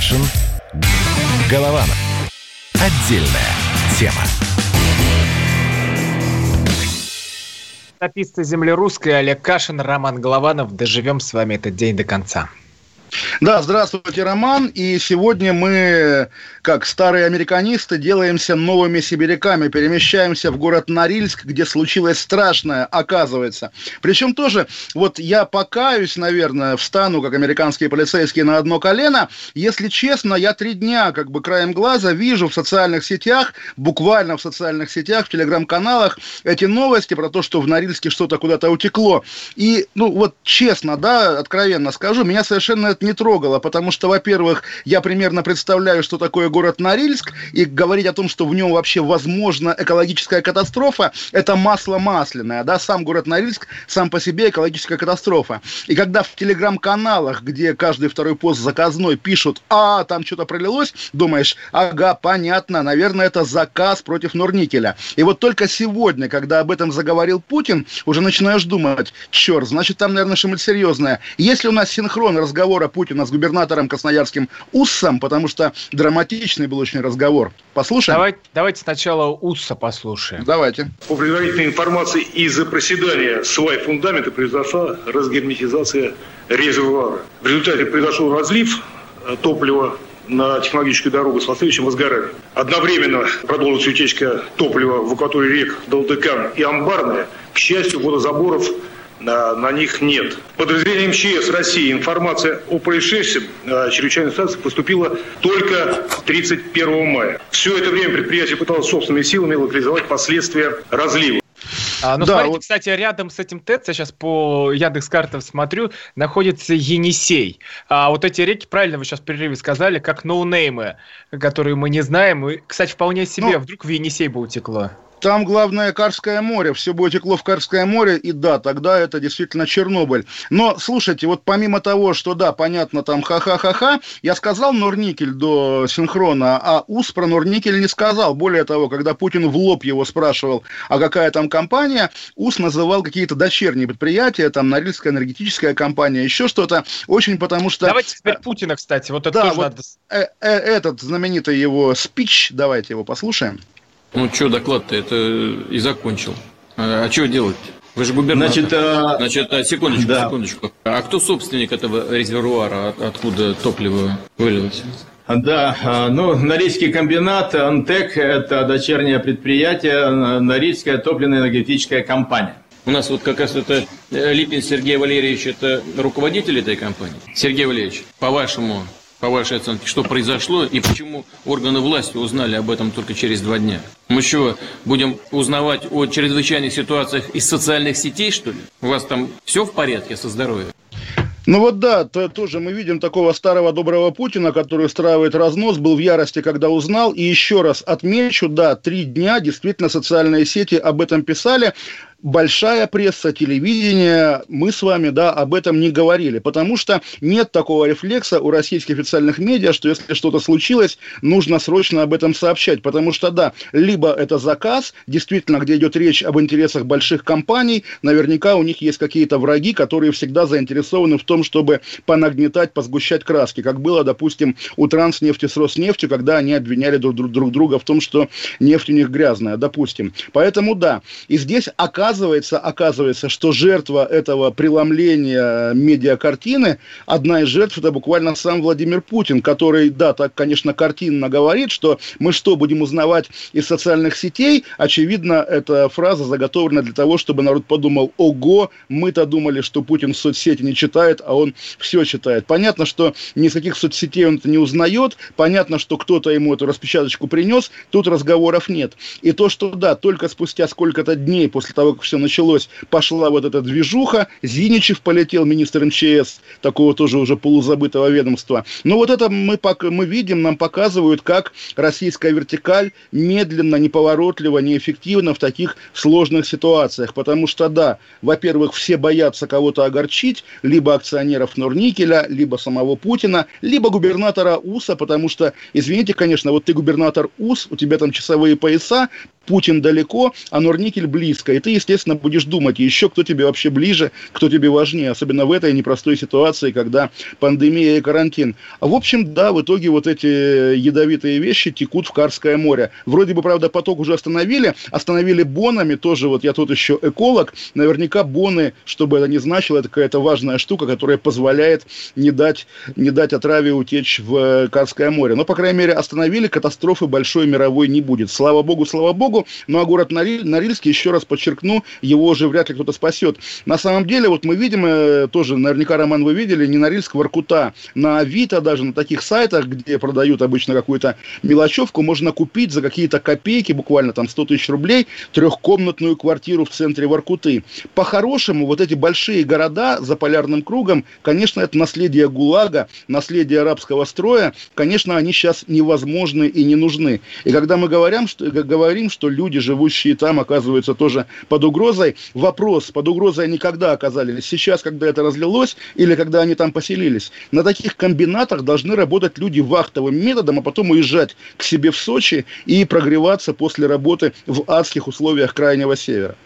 Кашин. Голованов. Отдельная тема. Тописты земли русской Олег Кашин, Роман Голованов. Доживем с вами этот день до конца. Да, здравствуйте, Роман. И сегодня мы, как старые американисты, делаемся новыми сибиряками, перемещаемся в город Норильск, где случилось страшное, оказывается. Причем тоже, вот я покаюсь, наверное, встану, как американские полицейские, на одно колено. Если честно, я три дня, как бы краем глаза, вижу в социальных сетях, буквально в социальных сетях, в телеграм-каналах эти новости про то, что в Норильске что-то куда-то утекло. И, ну, вот честно, да, откровенно скажу, меня совершенно не трогало, потому что, во-первых, я примерно представляю, что такое город Норильск, и говорить о том, что в нем вообще возможна экологическая катастрофа, это масло масляное, да, сам город Норильск сам по себе экологическая катастрофа. И когда в телеграм-каналах, где каждый второй пост заказной пишут, а, там что-то пролилось, думаешь, ага, понятно, наверное, это заказ против Норникеля. И вот только сегодня, когда об этом заговорил Путин, уже начинаешь думать, черт, значит, там, наверное, что-нибудь серьезное. Если у нас синхрон разговора Путина с губернатором Красноярским Уссом, потому что драматичный был очень разговор. Послушаем? Давайте, давайте сначала Усса послушаем. Давайте. По предварительной информации, из-за проседания свай фундамента произошла разгерметизация резервуара. В результате произошел разлив э, топлива на технологическую дорогу с последующим возгоранием. Одновременно продолжилась утечка топлива в акватории рек Долдыкан и Амбарная. К счастью, водозаборов на, на них нет. Подразделение МЧС России информация о происшествии э, чрезвычайной ситуации поступила только 31 мая. Все это время предприятие пыталось собственными силами локализовать последствия разлива. А, ну, да, смотрите, вот... кстати, рядом с этим ТЭЦ, я сейчас по Яндекс картам смотрю, находится Енисей. А вот эти реки, правильно вы сейчас в перерыве сказали, как ноунеймы, которые мы не знаем. И, кстати, вполне себе, ну, вдруг в Енисей бы утекло. Там главное Карское море, все будет текло в Карское море, и да, тогда это действительно Чернобыль. Но, слушайте, вот помимо того, что да, понятно, там ха-ха-ха-ха, я сказал Норникель до синхрона, а УС про Норникель не сказал. Более того, когда Путин в лоб его спрашивал, а какая там компания, УС называл какие-то дочерние предприятия, там Норильская энергетическая компания, еще что-то. Очень потому что... Давайте теперь Путина, кстати, вот это да, тоже вот надо... Э -э Этот знаменитый его спич, давайте его послушаем. Ну, что доклад-то, это и закончил. А, а что делать? Вы же губернатор. Значит, а... Значит а, секундочку, да. секундочку. А кто собственник этого резервуара, откуда топливо вылилось? Да, а, ну, Норильский комбинат, Антек – это дочернее предприятие, Норильская топливно-энергетическая компания. У нас вот как раз это э, Липин Сергей Валерьевич, это руководитель этой компании. Сергей Валерьевич, по-вашему, по вашей оценке, что произошло и почему органы власти узнали об этом только через два дня? Мы что, будем узнавать о чрезвычайных ситуациях из социальных сетей, что ли? У вас там все в порядке со здоровьем? Ну вот да, то, тоже мы видим такого старого доброго Путина, который устраивает разнос, был в ярости, когда узнал. И еще раз отмечу, да, три дня действительно социальные сети об этом писали большая пресса, телевидение, мы с вами, да, об этом не говорили, потому что нет такого рефлекса у российских официальных медиа, что если что-то случилось, нужно срочно об этом сообщать, потому что, да, либо это заказ, действительно, где идет речь об интересах больших компаний, наверняка у них есть какие-то враги, которые всегда заинтересованы в том, чтобы понагнетать, позгущать краски, как было, допустим, у Транснефти с Роснефтью, когда они обвиняли друг, друг, друг друга в том, что нефть у них грязная, допустим. Поэтому, да, и здесь оказывается оказывается, оказывается, что жертва этого преломления медиакартины, одна из жертв, это буквально сам Владимир Путин, который, да, так, конечно, картинно говорит, что мы что, будем узнавать из социальных сетей? Очевидно, эта фраза заготовлена для того, чтобы народ подумал, ого, мы-то думали, что Путин соцсети не читает, а он все читает. Понятно, что ни с каких соцсетей он это не узнает, понятно, что кто-то ему эту распечаточку принес, тут разговоров нет. И то, что, да, только спустя сколько-то дней после того, все началось, пошла вот эта движуха, Зиничев полетел, министр МЧС, такого тоже уже полузабытого ведомства. Но вот это мы, мы видим, нам показывают, как российская вертикаль медленно, неповоротливо, неэффективно в таких сложных ситуациях. Потому что, да, во-первых, все боятся кого-то огорчить, либо акционеров Норникеля, либо самого Путина, либо губернатора УСа, потому что, извините, конечно, вот ты губернатор УС, у тебя там часовые пояса, Путин далеко, а Норникель близко. И ты, естественно, будешь думать, еще кто тебе вообще ближе, кто тебе важнее, особенно в этой непростой ситуации, когда пандемия и карантин. А в общем, да, в итоге вот эти ядовитые вещи текут в Карское море. Вроде бы, правда, поток уже остановили, остановили бонами, тоже вот я тут еще эколог, наверняка боны, чтобы это не значило, это какая-то важная штука, которая позволяет не дать, не дать отраве утечь в Карское море. Но, по крайней мере, остановили, катастрофы большой мировой не будет. Слава богу, слава богу. Ну а город Нориль, Норильский, еще раз подчеркну, его уже вряд ли кто-то спасет. На самом деле, вот мы видим, э, тоже наверняка, Роман, вы видели, не Норильск, Воркута. На Авито, даже на таких сайтах, где продают обычно какую-то мелочевку, можно купить за какие-то копейки, буквально там 100 тысяч рублей, трехкомнатную квартиру в центре Воркуты. По-хорошему, вот эти большие города за полярным кругом, конечно, это наследие ГУЛАГа, наследие арабского строя, конечно, они сейчас невозможны и не нужны. И когда мы говорим, что, говорим, что люди, живущие там, оказываются тоже под угрозой, вопрос, под угрозой они когда оказались? Сейчас, когда это разлилось, или когда они там поселились? На таких комбинатах должны работать люди вахтовым методом, а потом уезжать к себе в Сочи и прогреваться после работы в адских условиях Крайнего Севера.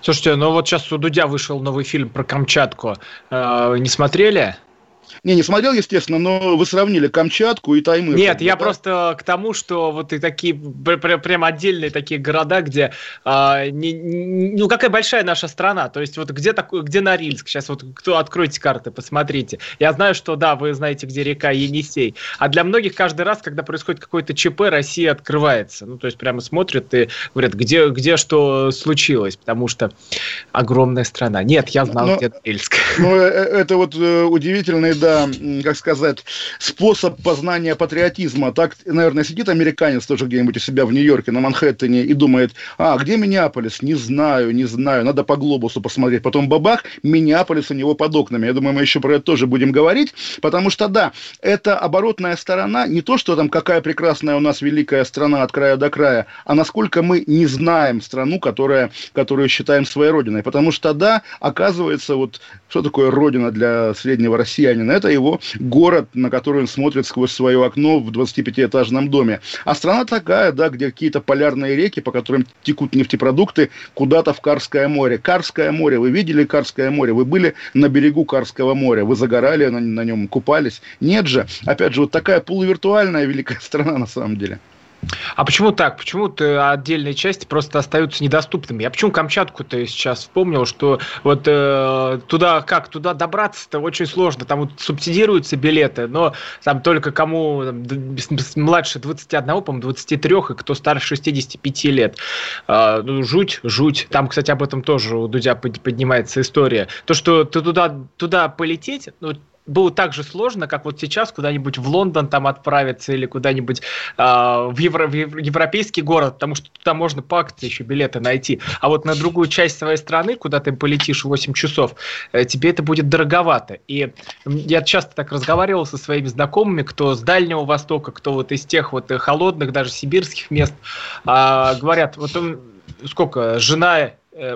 Слушайте, ну вот сейчас у Дудя вышел новый фильм про Камчатку. Э, не смотрели? Не, не смотрел, естественно, но вы сравнили Камчатку и Таймыр. Нет, я да? просто к тому, что вот и такие прям отдельные такие города, где а, не, не, ну какая большая наша страна, то есть вот где такой, где Норильск, сейчас вот кто откройте карты, посмотрите. Я знаю, что да, вы знаете, где река Енисей, а для многих каждый раз, когда происходит какой-то ЧП, Россия открывается, ну то есть прямо смотрят и говорят, где где что случилось, потому что огромная страна. Нет, я знал, но, где Норильск. Ну э, э, это вот э, да, как сказать, способ познания патриотизма. Так, наверное, сидит американец тоже где-нибудь у себя в Нью-Йорке, на Манхэттене, и думает, а, где Миннеаполис? Не знаю, не знаю, надо по глобусу посмотреть. Потом бабах, Миннеаполис у него под окнами. Я думаю, мы еще про это тоже будем говорить, потому что, да, это оборотная сторона, не то, что там какая прекрасная у нас великая страна от края до края, а насколько мы не знаем страну, которая, которую считаем своей родиной. Потому что, да, оказывается, вот что такое родина для среднего россиянина? Это его город, на который он смотрит сквозь свое окно в 25-этажном доме. А страна такая, да, где какие-то полярные реки, по которым текут нефтепродукты, куда-то в Карское море. Карское море, вы видели Карское море? Вы были на берегу Карского моря, вы загорали на, на нем, купались? Нет же. Опять же, вот такая полувиртуальная великая страна на самом деле. А почему так? Почему-то отдельные части просто остаются недоступными? Я почему Камчатку-то сейчас вспомнил, что вот э, туда как, туда добраться-то очень сложно. Там вот субсидируются билеты, но там только кому там, младше 21, по-моему, 23, и кто старше 65 лет. Э, ну, жуть, жуть. Там, кстати, об этом тоже у Дудя поднимается история. То, что ты туда, туда полететь, ну, было так же сложно, как вот сейчас куда-нибудь в Лондон там отправиться или куда-нибудь э, в, евро, в европейский город, потому что туда можно по акции еще билеты найти. А вот на другую часть своей страны, куда ты полетишь 8 часов, э, тебе это будет дороговато. И я часто так разговаривал со своими знакомыми, кто с Дальнего Востока, кто вот из тех вот холодных, даже сибирских мест, э, говорят, вот он сколько, жена Э,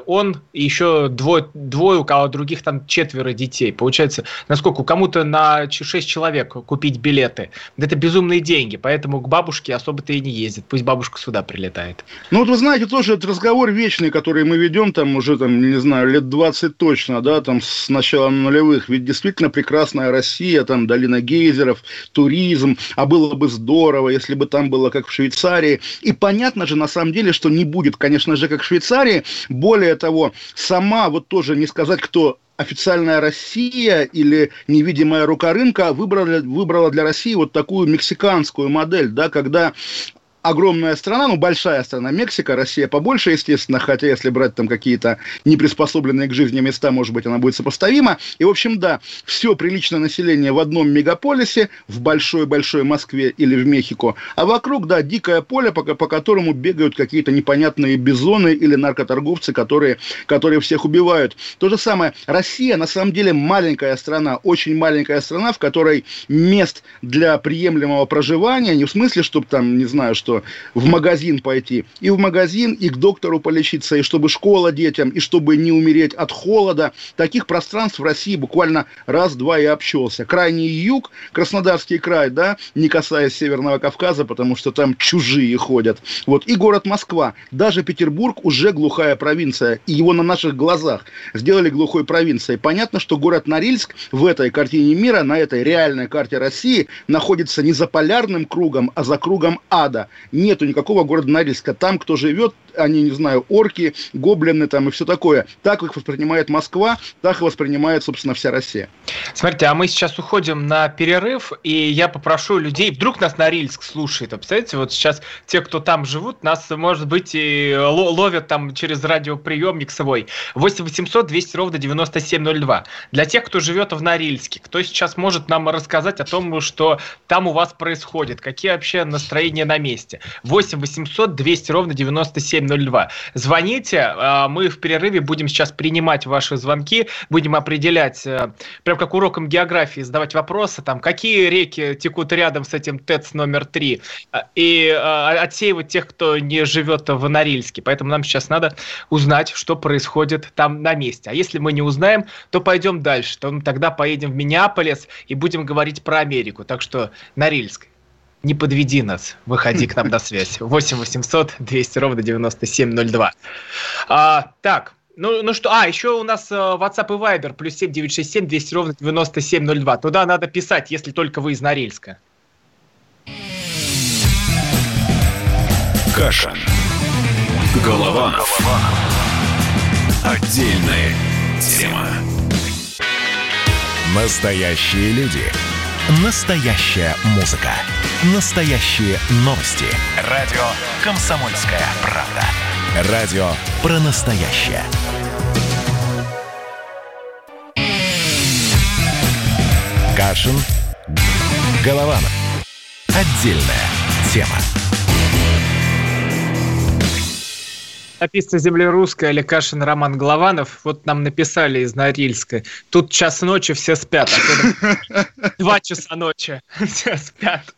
он и еще двое, двое, у кого других там четверо детей. Получается, насколько кому-то на 6 человек купить билеты. Это безумные деньги, поэтому к бабушке особо-то и не ездит. Пусть бабушка сюда прилетает. Ну вот вы знаете, тоже этот разговор вечный, который мы ведем там уже, там, не знаю, лет 20 точно, да, там с начала нулевых. Ведь действительно прекрасная Россия, там долина гейзеров, туризм, а было бы здорово, если бы там было как в Швейцарии. И понятно же на самом деле, что не будет, конечно же, как в Швейцарии, более того, сама, вот тоже не сказать, кто официальная Россия или невидимая рука рынка выбрала, выбрала для России вот такую мексиканскую модель, да, когда огромная страна, ну, большая страна, Мексика, Россия побольше, естественно, хотя если брать там какие-то неприспособленные к жизни места, может быть, она будет сопоставима. И, в общем, да, все приличное население в одном мегаполисе, в большой-большой Москве или в Мехико, а вокруг, да, дикое поле, по, по которому бегают какие-то непонятные бизоны или наркоторговцы, которые, которые всех убивают. То же самое, Россия, на самом деле, маленькая страна, очень маленькая страна, в которой мест для приемлемого проживания, не в смысле, чтобы там, не знаю, что в магазин пойти. И в магазин, и к доктору полечиться, и чтобы школа детям, и чтобы не умереть от холода. Таких пространств в России буквально раз-два и общался. Крайний юг, Краснодарский край, да, не касаясь Северного Кавказа, потому что там чужие ходят. Вот. И город Москва. Даже Петербург уже глухая провинция. И его на наших глазах сделали глухой провинцией. Понятно, что город Норильск в этой картине мира, на этой реальной карте России, находится не за полярным кругом, а за кругом ада. Нету никакого города Норильска. Там, кто живет, они, не знаю, орки, гоблины там и все такое. Так их воспринимает Москва, так их воспринимает, собственно, вся Россия. Смотрите, а мы сейчас уходим на перерыв, и я попрошу людей, вдруг нас Норильск слушает, а представляете, вот сейчас те, кто там живут, нас, может быть, и ловят там через радиоприемник свой. 8 800 200 ровно 9702. Для тех, кто живет в Норильске, кто сейчас может нам рассказать о том, что там у вас происходит, какие вообще настроения на месте. 8 800 200 ровно 9702. Звоните, а, мы в перерыве будем сейчас принимать ваши звонки, будем определять, э, прям как уроком географии, задавать вопросы, там, какие реки текут рядом с этим ТЭЦ номер 3, а, и а, отсеивать тех, кто не живет в Норильске. Поэтому нам сейчас надо узнать, что происходит там на месте. А если мы не узнаем, то пойдем дальше. То тогда поедем в Миннеаполис и будем говорить про Америку. Так что Норильск, не подведи нас, выходи к нам на связь. 8 800 200 ровно 9702. А, так, ну, ну что, а, еще у нас э, WhatsApp и Viber, плюс 7967 200 ровно 9702. Туда надо писать, если только вы из Норильска. Каша. Голова. Голова. Отдельная тема. Настоящие люди. Настоящая музыка. Настоящие новости. Радио «Комсомольская правда». Радио про настоящее. Кашин. Голованов. Отдельная тема. Написано «Земля русская» или Кашин Роман Голованов. Вот нам написали из Норильска. Тут час ночи, все спят. А два часа ночи, все спят.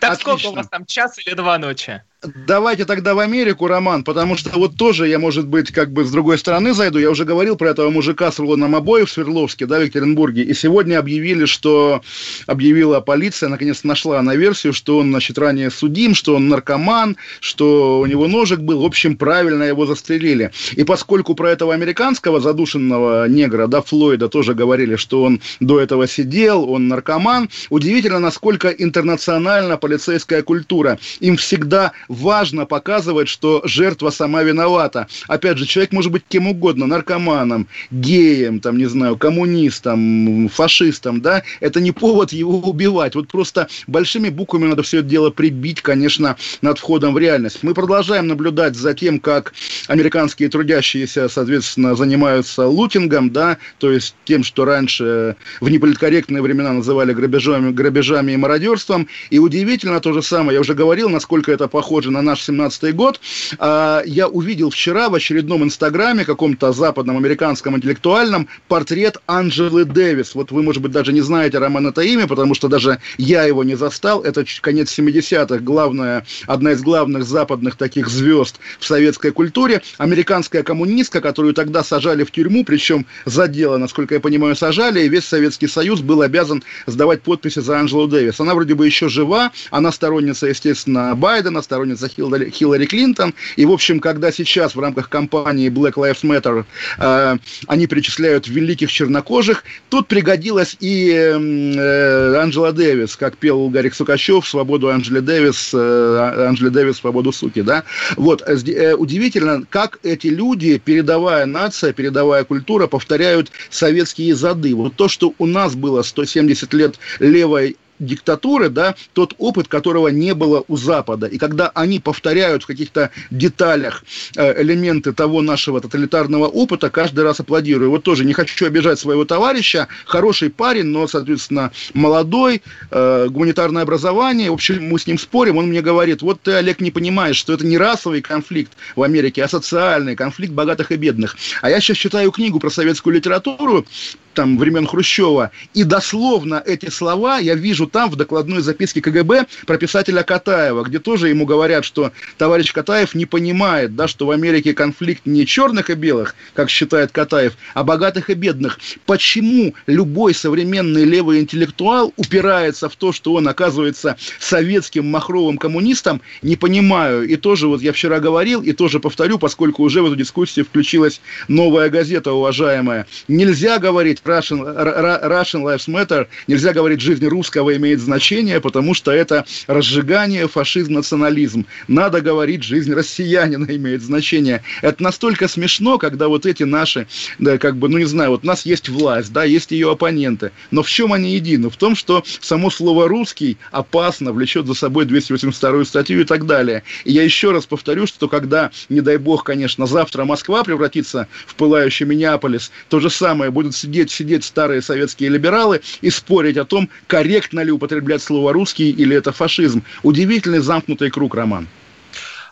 Так сколько у вас там, час или два ночи? Давайте тогда в Америку, Роман, потому что вот тоже я, может быть, как бы с другой стороны зайду. Я уже говорил про этого мужика с рулоном обоев в Свердловске, да, в Екатеринбурге. И сегодня объявили, что объявила полиция, наконец нашла на версию, что он, значит, ранее судим, что он наркоман, что у него ножик был. В общем, правильно его застрелили. И поскольку про этого американского задушенного негра, да, Флойда, тоже говорили, что он до этого сидел, он наркоман, удивительно, насколько интернациональна полицейская культура. Им всегда важно показывать, что жертва сама виновата. Опять же, человек может быть кем угодно, наркоманом, геем, там, не знаю, коммунистом, фашистом, да, это не повод его убивать. Вот просто большими буквами надо все это дело прибить, конечно, над входом в реальность. Мы продолжаем наблюдать за тем, как американские трудящиеся, соответственно, занимаются лутингом, да, то есть тем, что раньше в неполиткорректные времена называли грабежами, грабежами и мародерством. И удивительно то же самое, я уже говорил, насколько это похоже похоже на наш 17-й год. А, я увидел вчера в очередном инстаграме, каком-то западном американском интеллектуальном, портрет Анджелы Дэвис. Вот вы, может быть, даже не знаете, Роман, это потому что даже я его не застал. Это конец 70-х, главная, одна из главных западных таких звезд в советской культуре. Американская коммунистка, которую тогда сажали в тюрьму, причем за дело, насколько я понимаю, сажали, и весь Советский Союз был обязан сдавать подписи за Анджелу Дэвис. Она вроде бы еще жива, она сторонница, естественно, Байдена, сторонница сторонница Хиллари, Хиллари Клинтон. И, в общем, когда сейчас в рамках кампании Black Lives Matter э, они перечисляют великих чернокожих, тут пригодилась и э, Анджела Дэвис, как пел Гарик Сукачев, «Свободу Анджели Дэвис», э, Анджели Дэвис, «Свободу суки», да? Вот, э, э, удивительно, как эти люди, передавая нация, передавая культура, повторяют советские зады. Вот то, что у нас было 170 лет левой диктатуры, да, тот опыт, которого не было у Запада. И когда они повторяют в каких-то деталях э, элементы того нашего тоталитарного опыта, каждый раз аплодирую. Вот тоже не хочу обижать своего товарища, хороший парень, но, соответственно, молодой, э, гуманитарное образование. В общем, мы с ним спорим, он мне говорит, вот ты, Олег, не понимаешь, что это не расовый конфликт в Америке, а социальный конфликт богатых и бедных. А я сейчас читаю книгу про советскую литературу, там, времен Хрущева, и дословно эти слова я вижу там в докладной записке КГБ про писателя Катаева, где тоже ему говорят, что товарищ Катаев не понимает, да, что в Америке конфликт не черных и белых, как считает Катаев, а богатых и бедных. Почему любой современный левый интеллектуал упирается в то, что он оказывается советским махровым коммунистом, не понимаю. И тоже вот я вчера говорил, и тоже повторю, поскольку уже в эту дискуссию включилась новая газета, уважаемая. Нельзя говорить Russian, Russian Lives Matter, нельзя говорить жизнь русского имеет значение, потому что это разжигание фашизм, национализм. Надо говорить жизнь россиянина имеет значение. Это настолько смешно, когда вот эти наши, да, как бы, ну не знаю, вот у нас есть власть, да, есть ее оппоненты, но в чем они едины? В том, что само слово «русский» опасно, влечет за собой 282 статью и так далее. И я еще раз повторю, что когда, не дай бог, конечно, завтра Москва превратится в пылающий Миннеаполис, то же самое будут сидеть, сидеть старые советские либералы и спорить о том, корректно ли употреблять слово «русский» или это фашизм. Удивительный замкнутый круг, Роман.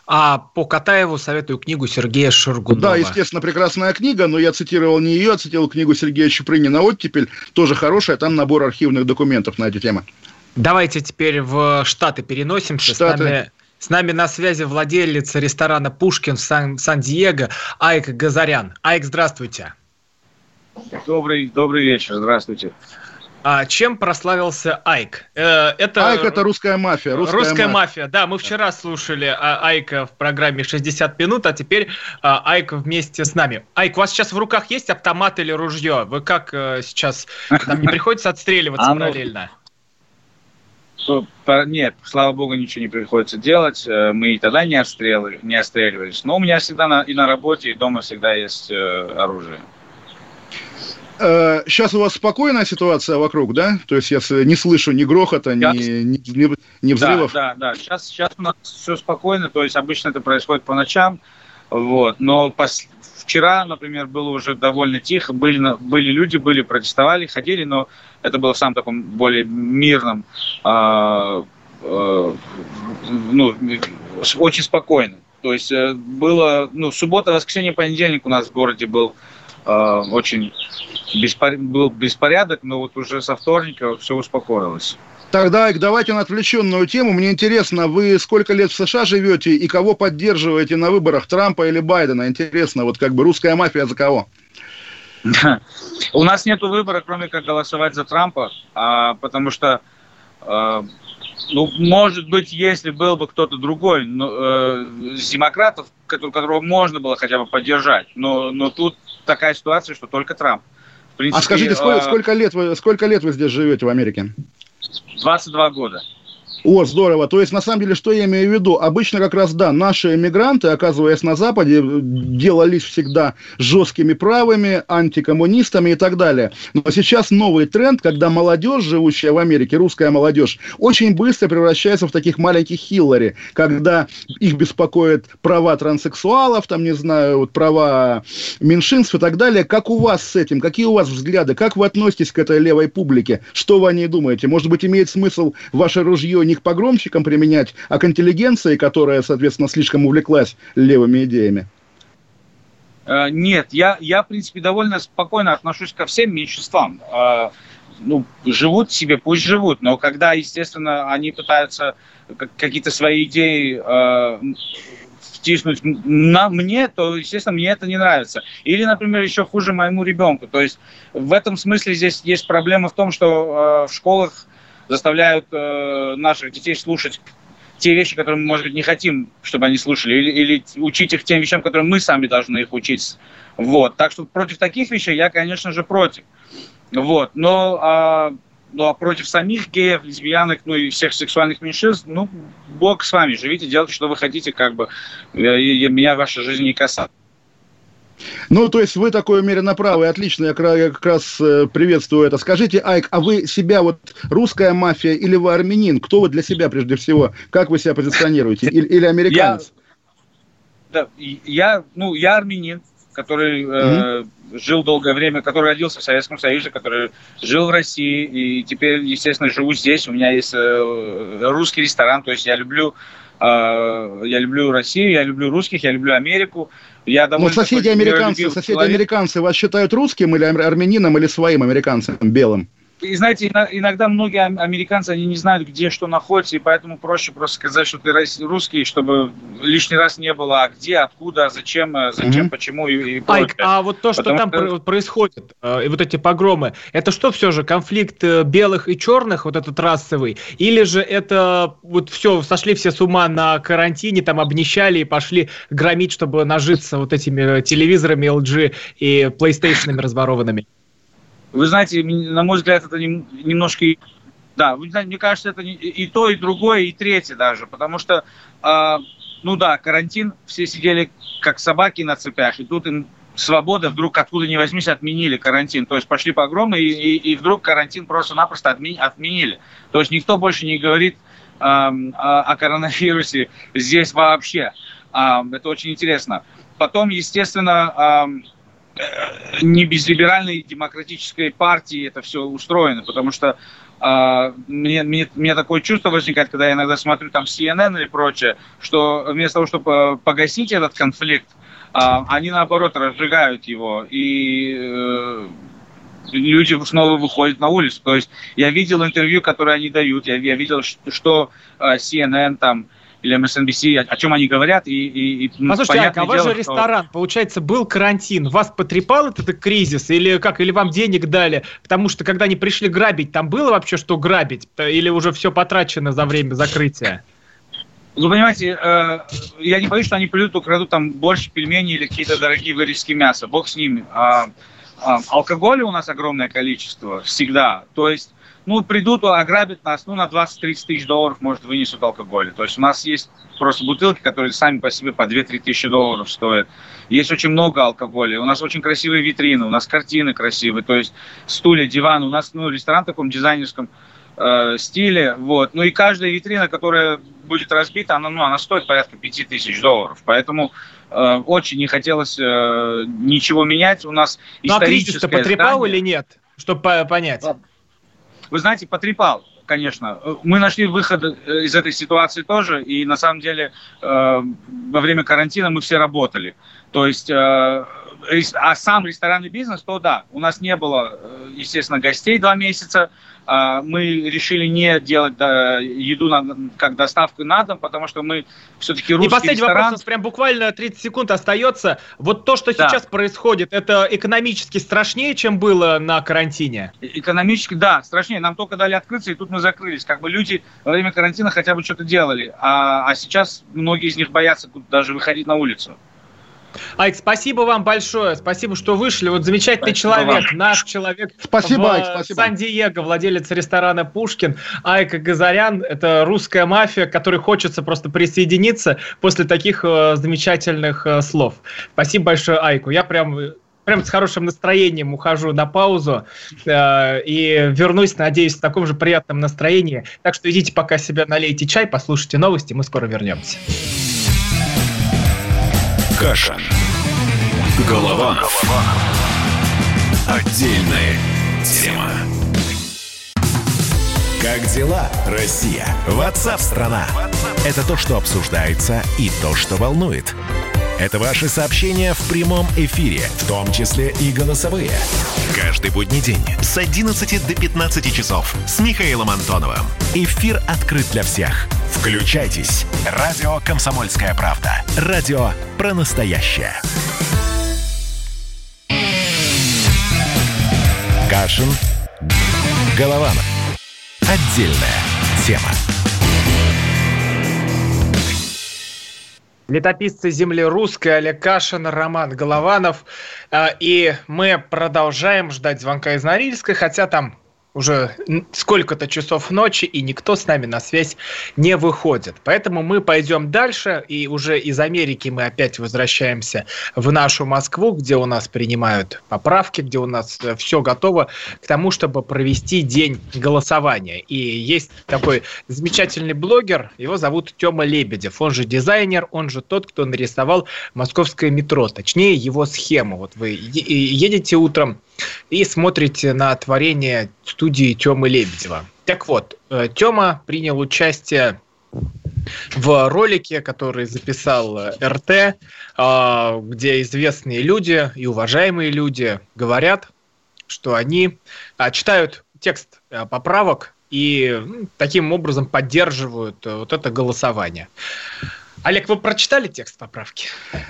А по Катаеву советую книгу Сергея Шаргунова. Да, естественно, прекрасная книга, но я цитировал не ее, а цитировал книгу Сергея Чупрынина «Оттепель», тоже хорошая, там набор архивных документов на эти темы. Давайте теперь в Штаты переносимся. Штаты. С нами с нами на связи владелец ресторана «Пушкин» в Сан- Сан-Диего Айк Газарян. Айк, здравствуйте. Добрый, добрый вечер, здравствуйте. А чем прославился Айк? Э, это... Айк это русская мафия. Русская, русская мафия. мафия, да. Мы вчера слушали а, Айка в программе 60 минут, а теперь а, Айк вместе с нами. Айк, у вас сейчас в руках есть автомат или ружье? Вы как э, сейчас? Нам не приходится отстреливаться ну, параллельно? Нет, слава богу, ничего не приходится делать. Э, мы и тогда не, отстрелы, не отстреливались. Но у меня всегда на, и на работе, и дома всегда есть э. Сейчас э, у вас спокойная ситуация вокруг, да? То есть я не слышу ни грохота, ни, ни, ни, ни взрывов? Да, да, да. Сейчас, сейчас у нас все спокойно. То есть обычно это происходит по ночам. Вот. Но пос... вчера, например, было уже довольно тихо. Были, были люди, были, протестовали, ходили, но это было в самом таком более мирном, э, э, ну, очень спокойно. То есть э, было, ну, суббота, воскресенье, понедельник у нас в городе был очень беспор... был беспорядок, но вот уже со вторника все успокоилось. Тогда давайте на отвлеченную тему. Мне интересно, вы сколько лет в США живете и кого поддерживаете на выборах, Трампа или Байдена? Интересно, вот как бы русская мафия за кого? У нас нет выбора, кроме как голосовать за Трампа, а, потому что, а, ну, может быть, если был бы кто-то другой но, э, из демократов, который, которого можно было хотя бы поддержать, но, но тут такая ситуация, что только Трамп. Принципе, а скажите, сколько, а... сколько, лет вы, сколько лет вы здесь живете в Америке? 22 года. О, здорово. То есть, на самом деле, что я имею в виду? Обычно как раз, да, наши эмигранты, оказываясь на Западе, делались всегда жесткими правыми, антикоммунистами и так далее. Но сейчас новый тренд, когда молодежь, живущая в Америке, русская молодежь, очень быстро превращается в таких маленьких Хиллари, когда их беспокоят права транссексуалов, там, не знаю, вот, права меньшинств и так далее. Как у вас с этим? Какие у вас взгляды? Как вы относитесь к этой левой публике? Что вы о ней думаете? Может быть, имеет смысл ваше ружье к погромщикам применять, а к интеллигенции, которая, соответственно, слишком увлеклась левыми идеями? Э, нет, я, я, в принципе, довольно спокойно отношусь ко всем меньшинствам. Э, ну, живут себе, пусть живут, но когда, естественно, они пытаются какие-то свои идеи э, втиснуть на мне, то, естественно, мне это не нравится. Или, например, еще хуже моему ребенку. То есть в этом смысле здесь есть проблема в том, что в школах заставляют э, наших детей слушать те вещи, которые мы, может быть, не хотим, чтобы они слушали, или, или учить их тем вещам, которым мы сами должны их учить. Вот. Так что против таких вещей я, конечно же, против. Вот. Но, а, ну, а против самих геев, лесбиянок, ну и всех сексуальных меньшинств, ну, бог с вами, живите, делайте, что вы хотите, как бы. И, и меня ваша жизнь не касается. Ну, то есть вы такой умеренно правый, отлично, я как раз э, приветствую это. Скажите, Айк, а вы себя вот русская мафия или вы армянин? Кто вы для себя прежде всего? Как вы себя позиционируете? Или, или американец? Я, да, я, ну, я армянин, который э, жил долгое время, который родился в Советском Союзе, который жил в России, и теперь, естественно, живу здесь. У меня есть э, русский ресторан, то есть я люблю, э, я люблю Россию, я люблю русских, я люблю Америку. Я Но соседи американцы, соседи человек. американцы вас считают русским или армянином или своим американцем белым? И знаете, иногда многие американцы, они не знают, где что находится, и поэтому проще просто сказать, что ты русский, чтобы лишний раз не было, а где, откуда, зачем, э, зачем, mm-hmm. почему и, и Айк, а вот то, что Потому там что... происходит, э, и вот эти погромы, это что все же, конфликт э, белых и черных, вот этот расовый, или же это вот все, сошли все с ума на карантине, там обнищали и пошли громить, чтобы нажиться вот этими телевизорами LG и PlayStation разворованными? Вы знаете, на мой взгляд, это немножко... Да, мне кажется, это и то, и другое, и третье даже, потому что, э, ну да, карантин, все сидели как собаки на цепях, и тут им свобода вдруг откуда ни возьмись отменили карантин. То есть пошли погромы, и, и, и вдруг карантин просто-напросто отменили. То есть никто больше не говорит э, о, коронавирусе здесь вообще. Э, это очень интересно. Потом, естественно, Э, не без либеральной демократической партии это все устроено, потому что Uh, мне, мне, мне такое чувство возникает, когда я иногда смотрю там CNN или прочее, что вместо того, чтобы погасить этот конфликт, uh, они наоборот разжигают его, и uh, люди снова выходят на улицу. То есть я видел интервью, которые они дают, я, я видел, что CNN там или MSNBC, о, о чем они говорят. И, и, и, Послушайте, а у вас же ресторан, что... получается, был карантин. Вас потрепал этот кризис или как? Или вам денег дали? Потому что, когда они пришли грабить, там было вообще что грабить? Или уже все потрачено за время закрытия? Ну, понимаете, э, я не боюсь, что они придут, украдут там больше пельменей или какие-то дорогие вырезки мяса. Бог с ними. А, а, алкоголя у нас огромное количество всегда. То есть ну, придут, ограбят нас, ну, на 20-30 тысяч долларов, может, вынесут алкоголь. То есть у нас есть просто бутылки, которые сами по себе по 2-3 тысячи долларов стоят. Есть очень много алкоголя. У нас очень красивые витрины, у нас картины красивые, то есть стулья, диван. У нас ну, ресторан в таком дизайнерском э, стиле. Вот. Ну и каждая витрина, которая будет разбита, она, ну, она стоит порядка 5 тысяч долларов. Поэтому э, очень не хотелось э, ничего менять. У нас ну, а кризис-то потрепал или нет? Чтобы понять вы знаете, потрепал конечно. Мы нашли выход э, из этой ситуации тоже, и на самом деле э, во время карантина мы все работали. То есть, э, а сам ресторанный бизнес, то да, у нас не было, э, естественно, гостей два месяца, мы решили не делать еду на, как доставку на дом, потому что мы все-таки русский И последний ресторан. вопрос, прям буквально 30 секунд остается. Вот то, что да. сейчас происходит, это экономически страшнее, чем было на карантине? Экономически, да, страшнее. Нам только дали открыться, и тут мы закрылись. Как бы люди во время карантина хотя бы что-то делали, а, а сейчас многие из них боятся даже выходить на улицу. Айк, спасибо вам большое. Спасибо, что вышли. Вот замечательный спасибо человек, вам. наш человек. Спасибо, в Айк, спасибо. Сан-Диего, владелец ресторана Пушкин. Айк Газарян, это русская мафия, которой хочется просто присоединиться после таких э, замечательных э, слов. Спасибо большое, Айку. Я прям прям с хорошим настроением ухожу на паузу э, и вернусь, надеюсь, в таком же приятном настроении. Так что идите пока себя налейте чай, послушайте новости, мы скоро вернемся. Каша. Голова. Отдельная тема. Как дела, Россия? Ватсап-страна! Это то, что обсуждается и то, что волнует. Это ваши сообщения в прямом эфире, в том числе и голосовые. Каждый будний день с 11 до 15 часов с Михаилом Антоновым. Эфир открыт для всех. Включайтесь. Радио «Комсомольская правда». Радио про настоящее. Кашин. Голованов. Отдельная тема. Летописцы земли русской Олег Кашин, Роман Голованов. А, и мы продолжаем ждать звонка из Норильска, хотя там уже сколько-то часов ночи, и никто с нами на связь не выходит. Поэтому мы пойдем дальше, и уже из Америки мы опять возвращаемся в нашу Москву, где у нас принимают поправки, где у нас э, все готово к тому, чтобы провести день голосования. И есть такой замечательный блогер, его зовут Тёма Лебедев, он же дизайнер, он же тот, кто нарисовал московское метро, точнее его схему. Вот вы едете утром и смотрите на творение студии Тёмы Лебедева. Так вот, э, Тёма принял участие в ролике, который записал э, РТ, а, где известные люди и уважаемые люди говорят, что они а, читают текст э, поправок и таким образом поддерживают вот это голосование. Олег, вы прочитали текст поправки?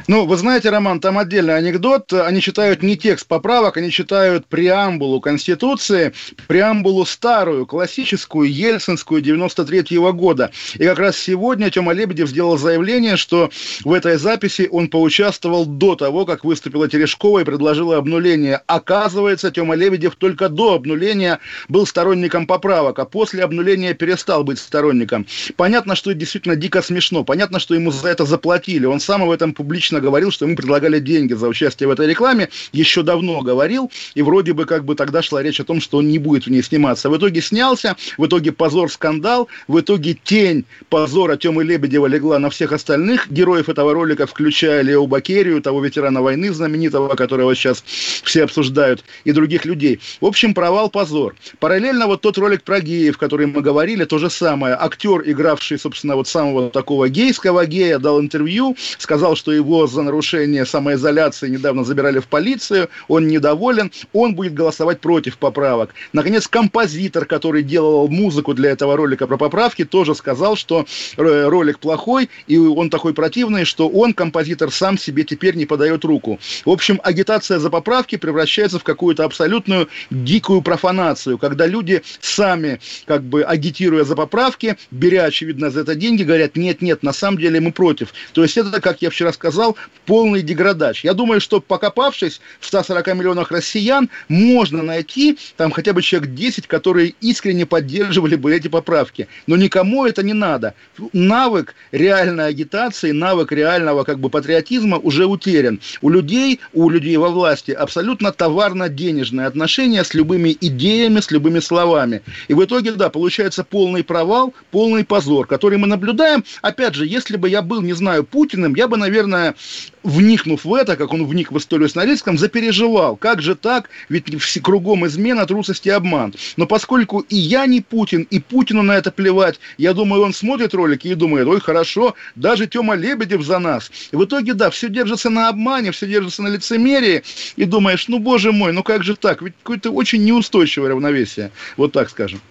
Ну, вы знаете, Роман, там отдельный анекдот. Они читают не текст поправок, они читают преамбулу Конституции, преамбулу старую, классическую, ельцинскую, 93-го года. И как раз сегодня Тёма Лебедев сделал заявление, что в этой записи он поучаствовал до того, как выступила Терешкова и предложила обнуление. Оказывается, Тёма Лебедев только до обнуления был сторонником поправок, а после обнуления перестал быть сторонником. Понятно, что это действительно дико смешно. Понятно, что ему за это заплатили. Он сам об этом публично говорил, что ему предлагали деньги за участие в этой рекламе. Еще давно говорил. И вроде бы как бы тогда шла речь о том, что он не будет в ней сниматься. В итоге снялся. В итоге позор, скандал. В итоге тень позора Темы Лебедева легла на всех остальных героев этого ролика, включая Лео Бакерию, того ветерана войны знаменитого, которого сейчас все обсуждают, и других людей. В общем, провал, позор. Параллельно вот тот ролик про геев, который мы говорили, то же самое. Актер, игравший, собственно, вот самого такого гейского Гея дал интервью, сказал, что его за нарушение самоизоляции недавно забирали в полицию, он недоволен, он будет голосовать против поправок. Наконец, композитор, который делал музыку для этого ролика про поправки, тоже сказал, что ролик плохой, и он такой противный, что он, композитор, сам себе теперь не подает руку. В общем, агитация за поправки превращается в какую-то абсолютную дикую профанацию, когда люди сами, как бы агитируя за поправки, беря, очевидно, за это деньги, говорят, нет-нет, на самом деле мы против. То есть это, как я вчера сказал, полный деградач. Я думаю, что покопавшись в 140 миллионах россиян, можно найти там хотя бы человек 10, которые искренне поддерживали бы эти поправки. Но никому это не надо. Навык реальной агитации, навык реального как бы патриотизма уже утерян. У людей, у людей во власти абсолютно товарно-денежное отношение с любыми идеями, с любыми словами. И в итоге, да, получается полный провал, полный позор, который мы наблюдаем. Опять же, если бы бы я был, не знаю, Путиным, я бы, наверное, вникнув в это, как он вник в историю с Норильском, запереживал. Как же так? Ведь все кругом измена, трусость и обман. Но поскольку и я не Путин, и Путину на это плевать, я думаю, он смотрит ролики и думает, ой, хорошо, даже Тёма Лебедев за нас. И в итоге, да, все держится на обмане, все держится на лицемерии, и думаешь, ну, боже мой, ну как же так? Ведь какое-то очень неустойчивое равновесие, вот так скажем.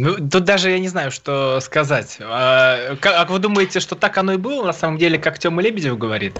Ну, тут даже я не знаю, что сказать. А, как вы думаете, что так оно и было, на самом деле, как Тёма Лебедев говорит?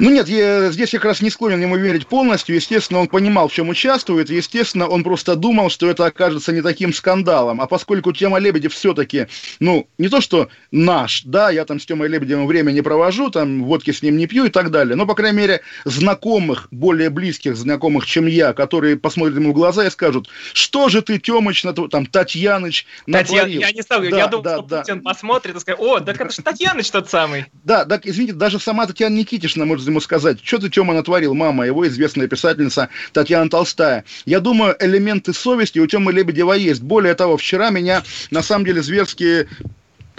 Ну нет, я здесь как раз не склонен ему верить полностью. Естественно, он понимал, в чем участвует. Естественно, он просто думал, что это окажется не таким скандалом. А поскольку Тема Лебедев все-таки, ну, не то что наш, да, я там с Темой Лебедевым время не провожу, там водки с ним не пью и так далее. Но, по крайней мере, знакомых, более близких знакомых, чем я, которые посмотрят ему в глаза и скажут, что же ты, Темыч, там, Татьяныч, Татьяна, я не стал, да, я думал, да, что да. Путин посмотрит и скажет, о, так это же Татьяныч тот самый. Да, так, извините, даже сама Татьяна Никитична может ему сказать, что ты, Тёма, натворил, мама, его известная писательница Татьяна Толстая. Я думаю, элементы совести у Тёмы Лебедева есть. Более того, вчера меня, на самом деле, зверски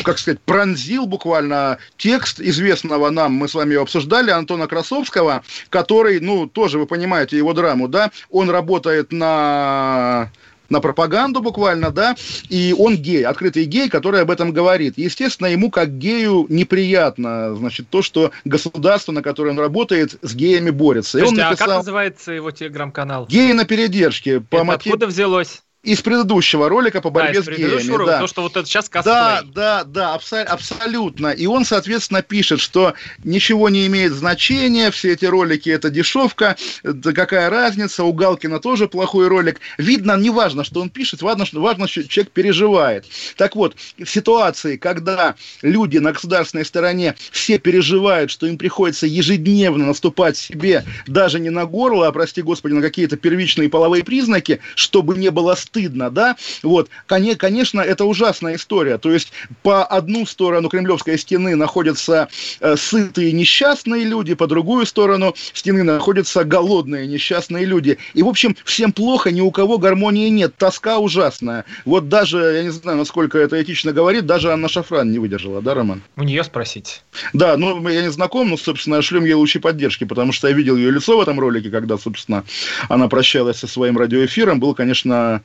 как сказать, пронзил буквально текст известного нам, мы с вами его обсуждали, Антона Красовского, который, ну, тоже вы понимаете его драму, да, он работает на на пропаганду буквально, да, и он гей, открытый гей, который об этом говорит. Естественно, ему как гею неприятно, значит, то, что государство, на которое он работает, с геями борется. Слушайте, и он написал... а как называется его телеграм-канал? Геи на передержке. По Это мотив... откуда взялось? Из предыдущего ролика по борьбе да, с геями. Ролика, да. То, что вот это сейчас косплей. Да, да, да, абсо- абсолютно. И он, соответственно, пишет, что ничего не имеет значения, все эти ролики это дешевка, да какая разница, у Галкина тоже плохой ролик. Видно, не важно, что он пишет, важно, что, важно, что человек переживает. Так вот, в ситуации, когда люди на государственной стороне все переживают, что им приходится ежедневно наступать себе даже не на горло, а, прости господи, на какие-то первичные половые признаки, чтобы не было стыдно, стыдно, да, вот, конечно, это ужасная история, то есть по одну сторону Кремлевской стены находятся э, сытые несчастные люди, по другую сторону стены находятся голодные несчастные люди, и, в общем, всем плохо, ни у кого гармонии нет, тоска ужасная, вот даже, я не знаю, насколько это этично говорит, даже Анна Шафран не выдержала, да, Роман? У нее спросить. Да, ну, я не знаком, но, собственно, шлем ей лучшей поддержки, потому что я видел ее лицо в этом ролике, когда, собственно, она прощалась со своим радиоэфиром, было, конечно,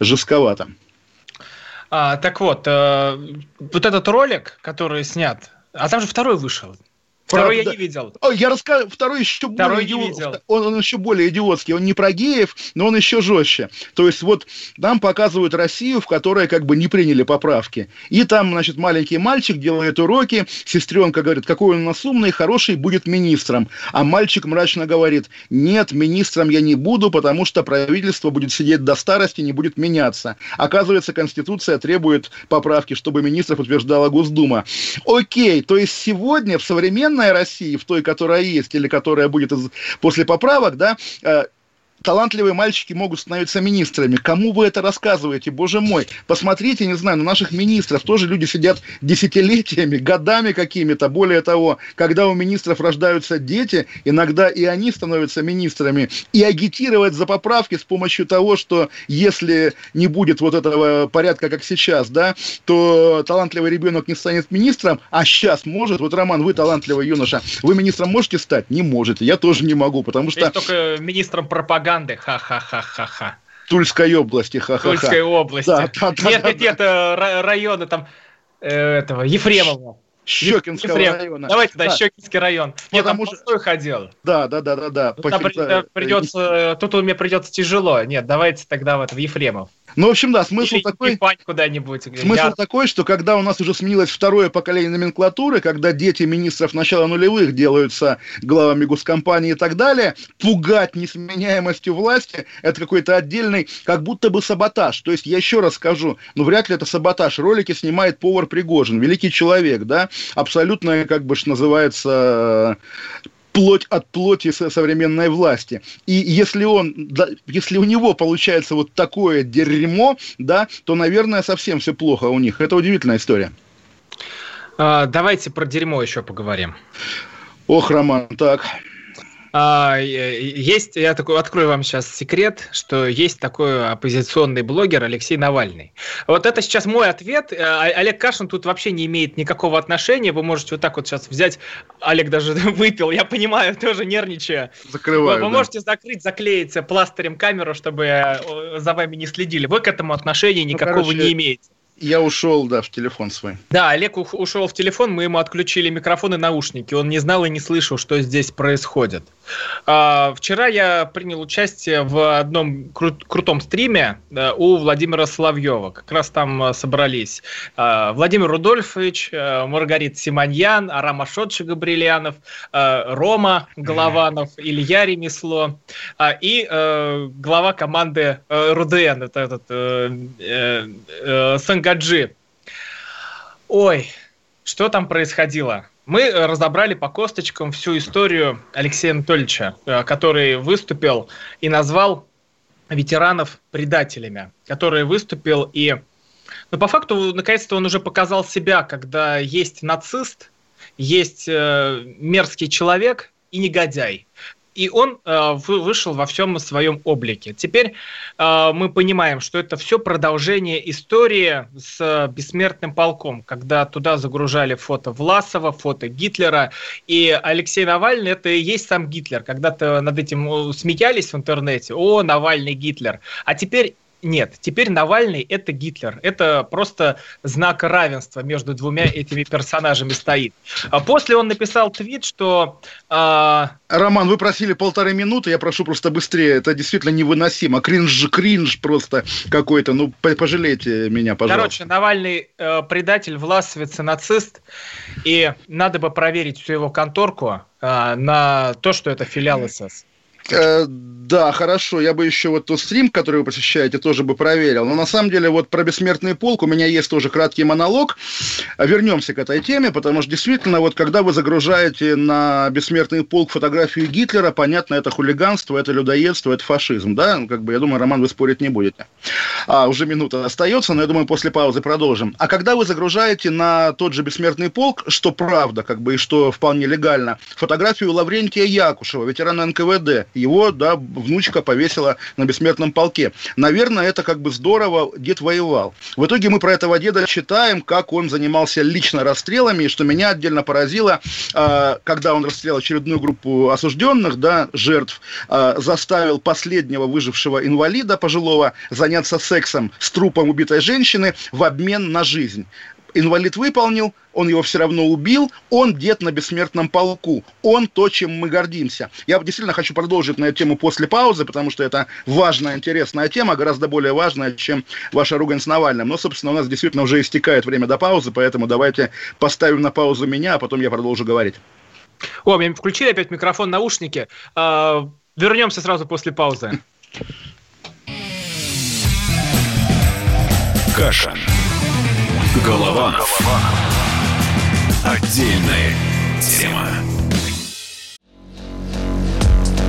жестковато. А, так вот, э, вот этот ролик, который снят, а там же второй вышел. Второй я не видел. О, я расскажу, второй еще второй более идиот... он, он еще более идиотский. Он не про геев, но он еще жестче. То есть вот нам показывают Россию, в которой как бы не приняли поправки. И там, значит, маленький мальчик делает уроки, сестренка говорит, какой он у нас умный, хороший, будет министром. А мальчик мрачно говорит, нет, министром я не буду, потому что правительство будет сидеть до старости, не будет меняться. Оказывается, Конституция требует поправки, чтобы министров утверждала Госдума. Окей, то есть сегодня в современной России, в той, которая есть, или которая будет после поправок, да, э, талантливые мальчики могут становиться министрами. Кому вы это рассказываете, боже мой? Посмотрите, не знаю, на наших министров тоже люди сидят десятилетиями, годами какими-то. Более того, когда у министров рождаются дети, иногда и они становятся министрами. И агитировать за поправки с помощью того, что если не будет вот этого порядка, как сейчас, да, то талантливый ребенок не станет министром, а сейчас может. Вот, Роман, вы талантливый юноша, вы министром можете стать? Не можете. Я тоже не могу, потому что... Есть только министром пропаганды пропаганды, ха-ха-ха-ха-ха. Тульской области, ха-ха-ха. Тульской области. Да, да, да, нет, да, нет, да. это районы там э, этого Ефремова. Щекинского Ефрем. района. Давайте, да, да. Щекинский район. Нет, Потому там что... ходил. Да, да, да, да, да. Тут, Похим... придется, тут мне придется тяжело. Нет, давайте тогда в, это, в Ефремов. Ну, в общем, да, смысл Или такой... куда-нибудь. Смысл я... такой, что когда у нас уже сменилось второе поколение номенклатуры, когда дети министров начала нулевых делаются главами госкомпании и так далее, пугать несменяемостью власти – это какой-то отдельный, как будто бы саботаж. То есть, я еще раз скажу, ну, вряд ли это саботаж. Ролики снимает повар Пригожин, великий человек, да, абсолютно, как бы, что называется, плоть от плоти современной власти. И если он, да, если у него получается вот такое дерьмо, да, то, наверное, совсем все плохо у них. Это удивительная история. А, давайте про дерьмо еще поговорим. Ох, Роман, так. А, есть, я такой открою вам сейчас секрет, что есть такой оппозиционный блогер Алексей Навальный. Вот это сейчас мой ответ. А, Олег Кашин тут вообще не имеет никакого отношения. Вы можете вот так вот сейчас взять. Олег даже выпил, я понимаю, тоже нервничая. Закрываю. Вы, вы да. можете закрыть, заклеить пластырем камеру, чтобы э, за вами не следили. Вы к этому отношения ну, никакого ну, короче, не имеете. Я ушел, да, в телефон свой. Да, Олег ушел в телефон, мы ему отключили микрофон и наушники. Он не знал и не слышал, что здесь происходит. А, вчера я принял участие в одном кру- крутом стриме а, у Владимира Соловьева. Как раз там а, собрались а, Владимир Рудольфович, Маргарита Симоньян, Арам Ашотши Габрилянов, Рома Голованов, Илья Ремесло а, и глава команды РУДН, это этот Сангаджи. Ой, что там происходило? Мы разобрали по косточкам всю историю Алексея Анатольевича, э, который выступил и назвал ветеранов предателями, который выступил и... Но по факту, наконец-то, он уже показал себя, когда есть нацист, есть э, мерзкий человек и негодяй и он э, вышел во всем своем облике. Теперь э, мы понимаем, что это все продолжение истории с бессмертным полком, когда туда загружали фото Власова, фото Гитлера, и Алексей Навальный это и есть сам Гитлер. Когда-то над этим э, смеялись в интернете, о, Навальный Гитлер. А теперь нет, теперь Навальный это Гитлер. Это просто знак равенства между двумя этими персонажами стоит. А после он написал твит, что... Э... Роман, вы просили полторы минуты, я прошу просто быстрее. Это действительно невыносимо. Кринж, кринж просто какой-то. Ну, пожалейте меня, пожалуйста. Короче, Навальный э, предатель, власовец и нацист. И надо бы проверить всю его конторку э, на то, что это филиал СС. Э, да, хорошо. Я бы еще вот тот стрим, который вы посещаете, тоже бы проверил. Но на самом деле вот про бессмертный полк у меня есть тоже краткий монолог. Вернемся к этой теме, потому что действительно вот когда вы загружаете на бессмертный полк фотографию Гитлера, понятно, это хулиганство, это людоедство, это фашизм, да? Ну, как бы я думаю, Роман, вы спорить не будете. А, уже минута остается, но я думаю, после паузы продолжим. А когда вы загружаете на тот же бессмертный полк, что правда, как бы и что вполне легально, фотографию Лаврентия Якушева, ветерана НКВД, его, да, внучка повесила на бессмертном полке. Наверное, это как бы здорово, дед воевал. В итоге мы про этого деда читаем, как он занимался лично расстрелами, и что меня отдельно поразило, а, когда он расстрелял очередную группу осужденных, да, жертв, а, заставил последнего выжившего инвалида пожилого заняться сексом с трупом убитой женщины в обмен на жизнь инвалид выполнил, он его все равно убил, он дед на бессмертном полку, он то, чем мы гордимся. Я действительно хочу продолжить на эту тему после паузы, потому что это важная, интересная тема, гораздо более важная, чем ваша ругань с Навальным. Но, собственно, у нас действительно уже истекает время до паузы, поэтому давайте поставим на паузу меня, а потом я продолжу говорить. О, мне включили опять микрофон, наушники. А, вернемся сразу после паузы. Каша. Голова. Голова. Отдельная тема.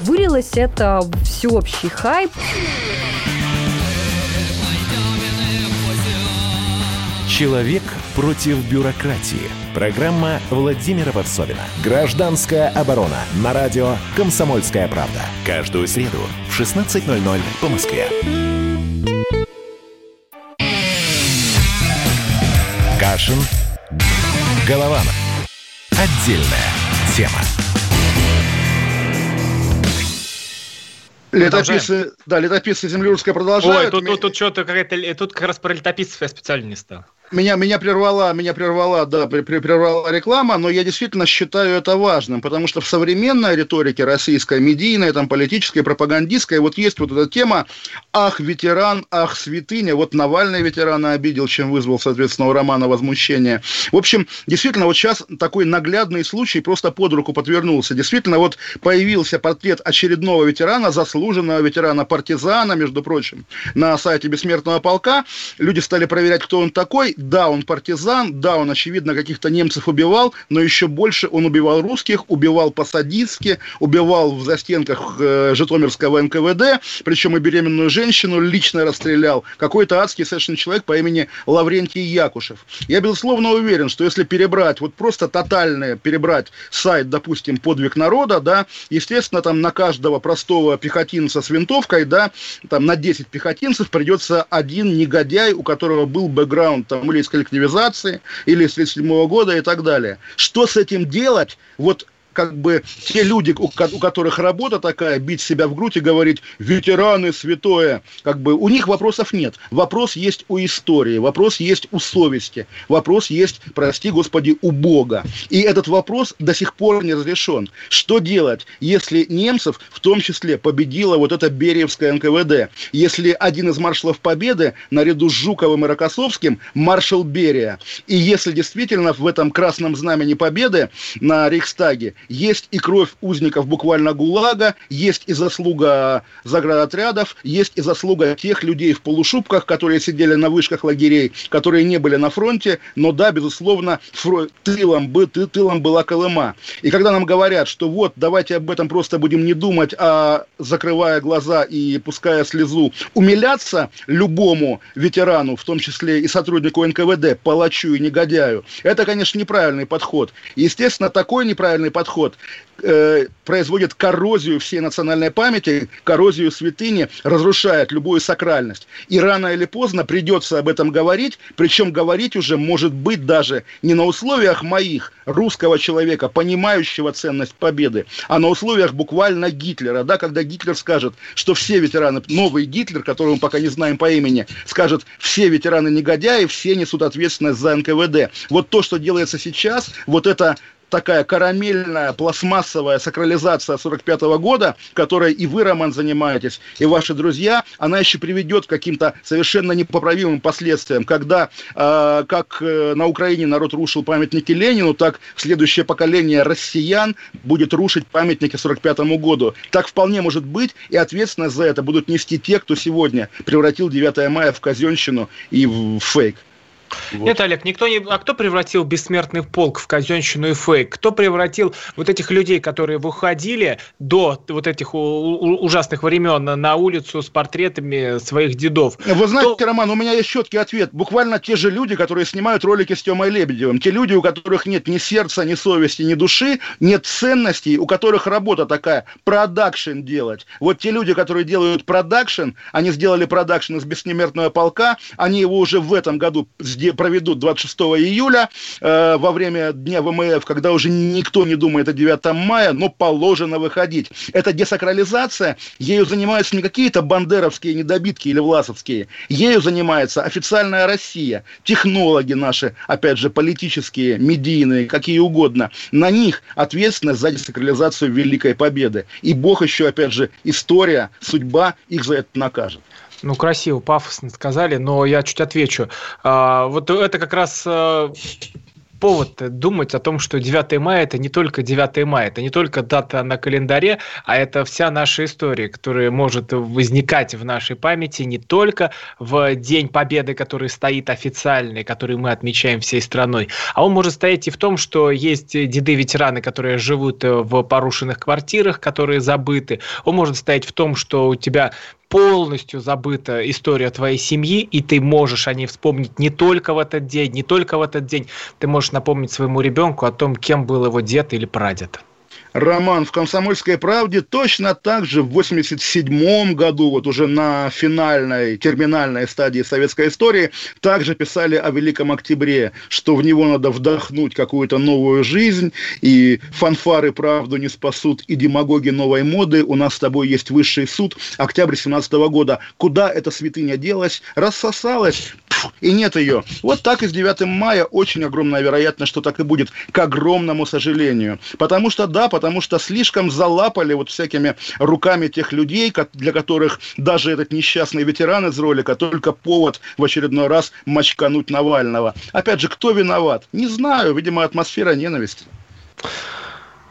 Вылилось это всеобщий хайп. Человек против бюрократии. Программа Владимира Варсовина. Гражданская оборона. На радио «Комсомольская правда». Каждую среду в 16.00 по Москве. Кашин. Голованов. Отдельная тема. Летописцы, да, летописцы землюрская продолжают. Ой, тут, тут, тут что-то какая-то, тут как раз про летописцев я специально не стал. Меня, меня прервала, меня прервала, да, прервала реклама, но я действительно считаю это важным, потому что в современной риторике российской, медийной, там, политической, пропагандистской, вот есть вот эта тема «ах, ветеран, ах, святыня», вот Навальный ветерана обидел, чем вызвал, соответственно, у Романа возмущение. В общем, действительно, вот сейчас такой наглядный случай просто под руку подвернулся. Действительно, вот появился портрет очередного ветерана, заслуженного ветерана-партизана, между прочим, на сайте Бессмертного полка. Люди стали проверять, кто он такой, да, он партизан, да, он, очевидно, каких-то немцев убивал, но еще больше он убивал русских, убивал по-садистски, убивал в застенках э, Житомирского НКВД, причем и беременную женщину лично расстрелял. Какой-то адский совершенно человек по имени Лаврентий Якушев. Я, безусловно, уверен, что если перебрать, вот просто тотальное перебрать сайт, допустим, «Подвиг народа», да, естественно, там на каждого простого пехотинца с винтовкой, да, там на 10 пехотинцев придется один негодяй, у которого был бэкграунд там или из коллективизации, или с 1937 года и так далее. Что с этим делать? Вот как бы те люди, у, у которых работа такая, бить себя в грудь и говорить «ветераны, святое», как бы у них вопросов нет. Вопрос есть у истории, вопрос есть у совести, вопрос есть, прости господи, у Бога. И этот вопрос до сих пор не разрешен. Что делать, если немцев, в том числе, победила вот эта Бериевская НКВД? Если один из маршалов Победы, наряду с Жуковым и Рокоссовским, маршал Берия. И если действительно в этом красном знамени Победы на Рейхстаге есть и кровь узников буквально ГУЛАГа, есть и заслуга заградотрядов, есть и заслуга тех людей в полушубках, которые сидели на вышках лагерей, которые не были на фронте, но да, безусловно, фро... тылом, бы, ты, тылом была Колыма. И когда нам говорят, что вот, давайте об этом просто будем не думать, а закрывая глаза и пуская слезу, умиляться любому ветерану, в том числе и сотруднику НКВД, палачу и негодяю, это, конечно, неправильный подход. Естественно, такой неправильный подход подход э, производит коррозию всей национальной памяти, коррозию святыни, разрушает любую сакральность. И рано или поздно придется об этом говорить, причем говорить уже может быть даже не на условиях моих, русского человека, понимающего ценность победы, а на условиях буквально Гитлера, да, когда Гитлер скажет, что все ветераны, новый Гитлер, которого мы пока не знаем по имени, скажет, все ветераны негодяи, все несут ответственность за НКВД. Вот то, что делается сейчас, вот это такая карамельная, пластмассовая сакрализация 45 -го года, которой и вы, Роман, занимаетесь, и ваши друзья, она еще приведет к каким-то совершенно непоправимым последствиям, когда, э, как на Украине народ рушил памятники Ленину, так следующее поколение россиян будет рушить памятники 45 году. Так вполне может быть, и ответственность за это будут нести те, кто сегодня превратил 9 мая в казенщину и в фейк. Вот. Нет, Олег, никто не... А кто превратил бессмертный полк в казенщину и фейк? Кто превратил вот этих людей, которые выходили до вот этих ужасных времен на улицу с портретами своих дедов? Вы знаете, Кто... Роман, у меня есть четкий ответ. Буквально те же люди, которые снимают ролики с Тёмой Лебедевым. Те люди, у которых нет ни сердца, ни совести, ни души, нет ценностей, у которых работа такая, продакшн делать. Вот те люди, которые делают продакшн, они сделали продакшн из бессмертного полка, они его уже в этом году проведут 26 июля э, во время Дня ВМФ, когда уже никто не думает о 9 мая, но положено выходить. Это десакрализация, ею занимаются не какие-то бандеровские недобитки или власовские, ею занимается официальная Россия, технологи наши, опять же, политические, медийные, какие угодно. На них ответственность за десакрализацию Великой Победы. И Бог еще, опять же, история, судьба их за это накажет. Ну, красиво, пафосно сказали, но я чуть отвечу. А, вот это как раз а, повод думать о том, что 9 мая это не только 9 мая, это не только дата на календаре, а это вся наша история, которая может возникать в нашей памяти не только в День Победы, который стоит официальный, который мы отмечаем всей страной, а он может стоять и в том, что есть деды-ветераны, которые живут в порушенных квартирах, которые забыты. Он может стоять в том, что у тебя полностью забыта история твоей семьи, и ты можешь о ней вспомнить не только в этот день, не только в этот день. Ты можешь напомнить своему ребенку о том, кем был его дед или прадед роман в «Комсомольской правде» точно так же в 87 году, вот уже на финальной, терминальной стадии советской истории, также писали о Великом Октябре, что в него надо вдохнуть какую-то новую жизнь, и фанфары правду не спасут, и демагоги новой моды, у нас с тобой есть высший суд, октябрь 17 года. Куда эта святыня делась? Рассосалась, и нет ее. Вот так и с 9 мая очень огромная вероятность, что так и будет, к огромному сожалению. Потому что, да, потому что слишком залапали вот всякими руками тех людей, для которых даже этот несчастный ветеран из ролика только повод в очередной раз мочкануть Навального. Опять же, кто виноват? Не знаю, видимо, атмосфера ненависти.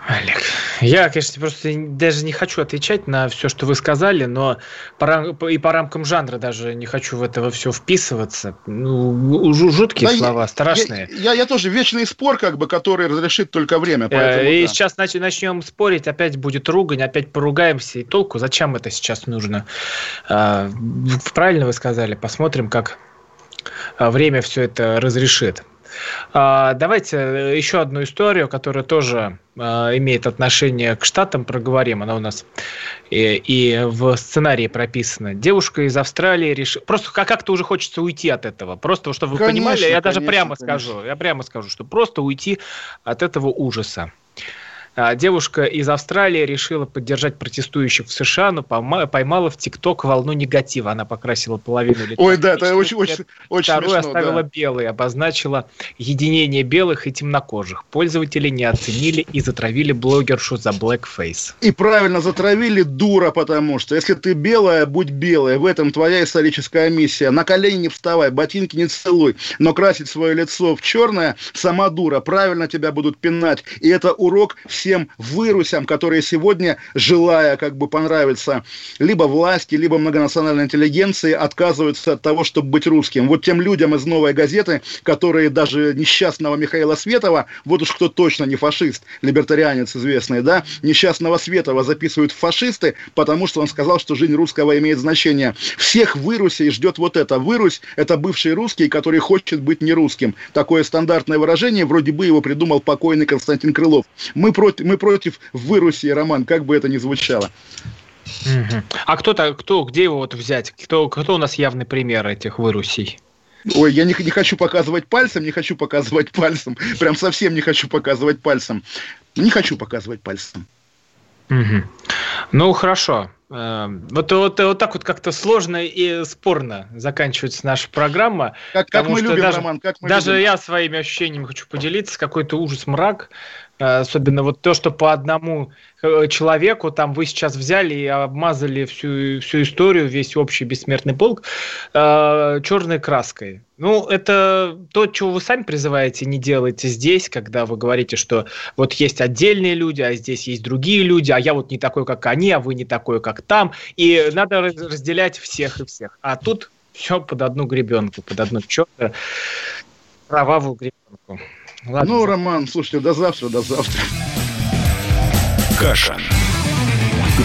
Олег, я, конечно, просто даже не хочу отвечать на все, что вы сказали, но по, и по рамкам жанра даже не хочу в это все вписываться. Ну, жуткие да слова, я, страшные. Я, я, я тоже вечный спор, как бы, который разрешит только время. Э, поэтому, и да. сейчас нач, начнем спорить, опять будет ругань, опять поругаемся. И толку, зачем это сейчас нужно? А, правильно вы сказали, посмотрим, как а, время все это разрешит. А, давайте э, еще одну историю, которая тоже а, имеет отношение к Штатам, проговорим. Она у нас и, и в сценарии прописана. Девушка из Австралии решила... Просто как-то уже хочется уйти от этого. Просто, чтобы вы конечно, понимали, я конечно, даже прямо конечно. скажу. Я прямо скажу, что просто уйти от этого ужаса. А, девушка из Австралии решила поддержать протестующих в США, но поймала в ТикТок волну негатива. Она покрасила половину лица. Ой, да, это очень, очень, очень Вторую смешно, оставила да. белый, обозначила единение белых и темнокожих. Пользователи не оценили и затравили блогершу за blackface. И правильно затравили дура, потому что если ты белая, будь белая. В этом твоя историческая миссия. На колени не вставай, ботинки не целуй, но красить свое лицо в черное сама дура. Правильно тебя будут пинать. И это урок всем всем вырусям, которые сегодня, желая как бы понравиться либо власти, либо многонациональной интеллигенции, отказываются от того, чтобы быть русским. Вот тем людям из «Новой газеты», которые даже несчастного Михаила Светова, вот уж кто точно не фашист, либертарианец известный, да, несчастного Светова записывают фашисты, потому что он сказал, что жизнь русского имеет значение. Всех вырусей ждет вот это. Вырусь – это бывший русский, который хочет быть не русским. Такое стандартное выражение, вроде бы его придумал покойный Константин Крылов. Мы против против, мы против выруси, Роман, как бы это ни звучало. А кто-то, кто, где его вот взять? Кто, кто у нас явный пример этих вырусей? Ой, я не, не хочу показывать пальцем, не хочу показывать пальцем. Прям совсем не хочу показывать пальцем. Не хочу показывать пальцем. Угу. Ну, хорошо. Эм, вот, вот, вот так вот как-то сложно и спорно заканчивается наша программа. Как, как мы любим, даже, Роман, как мы Даже любим. я своими ощущениями хочу поделиться. Какой-то ужас, мрак. Э, особенно вот то, что по одному э, человеку там вы сейчас взяли и обмазали всю, всю историю, весь общий бессмертный полк э, черной краской. Ну, это то, чего вы сами призываете, не делайте здесь, когда вы говорите, что вот есть отдельные люди, а здесь есть другие люди, а я вот не такой, как они, а вы не такой, как там. И надо разделять всех и всех. А тут все под одну гребенку, под одну черную. кровавую гребенку. Ладно. Ну, Роман, слушайте, до завтра, до завтра. Каша.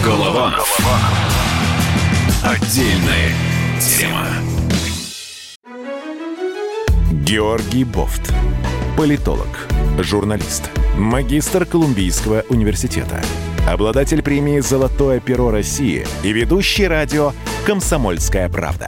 Голова. Отдельная тема. Георгий Бофт. Политолог, журналист, магистр Колумбийского университета, обладатель премии «Золотое перо России» и ведущий радио «Комсомольская правда».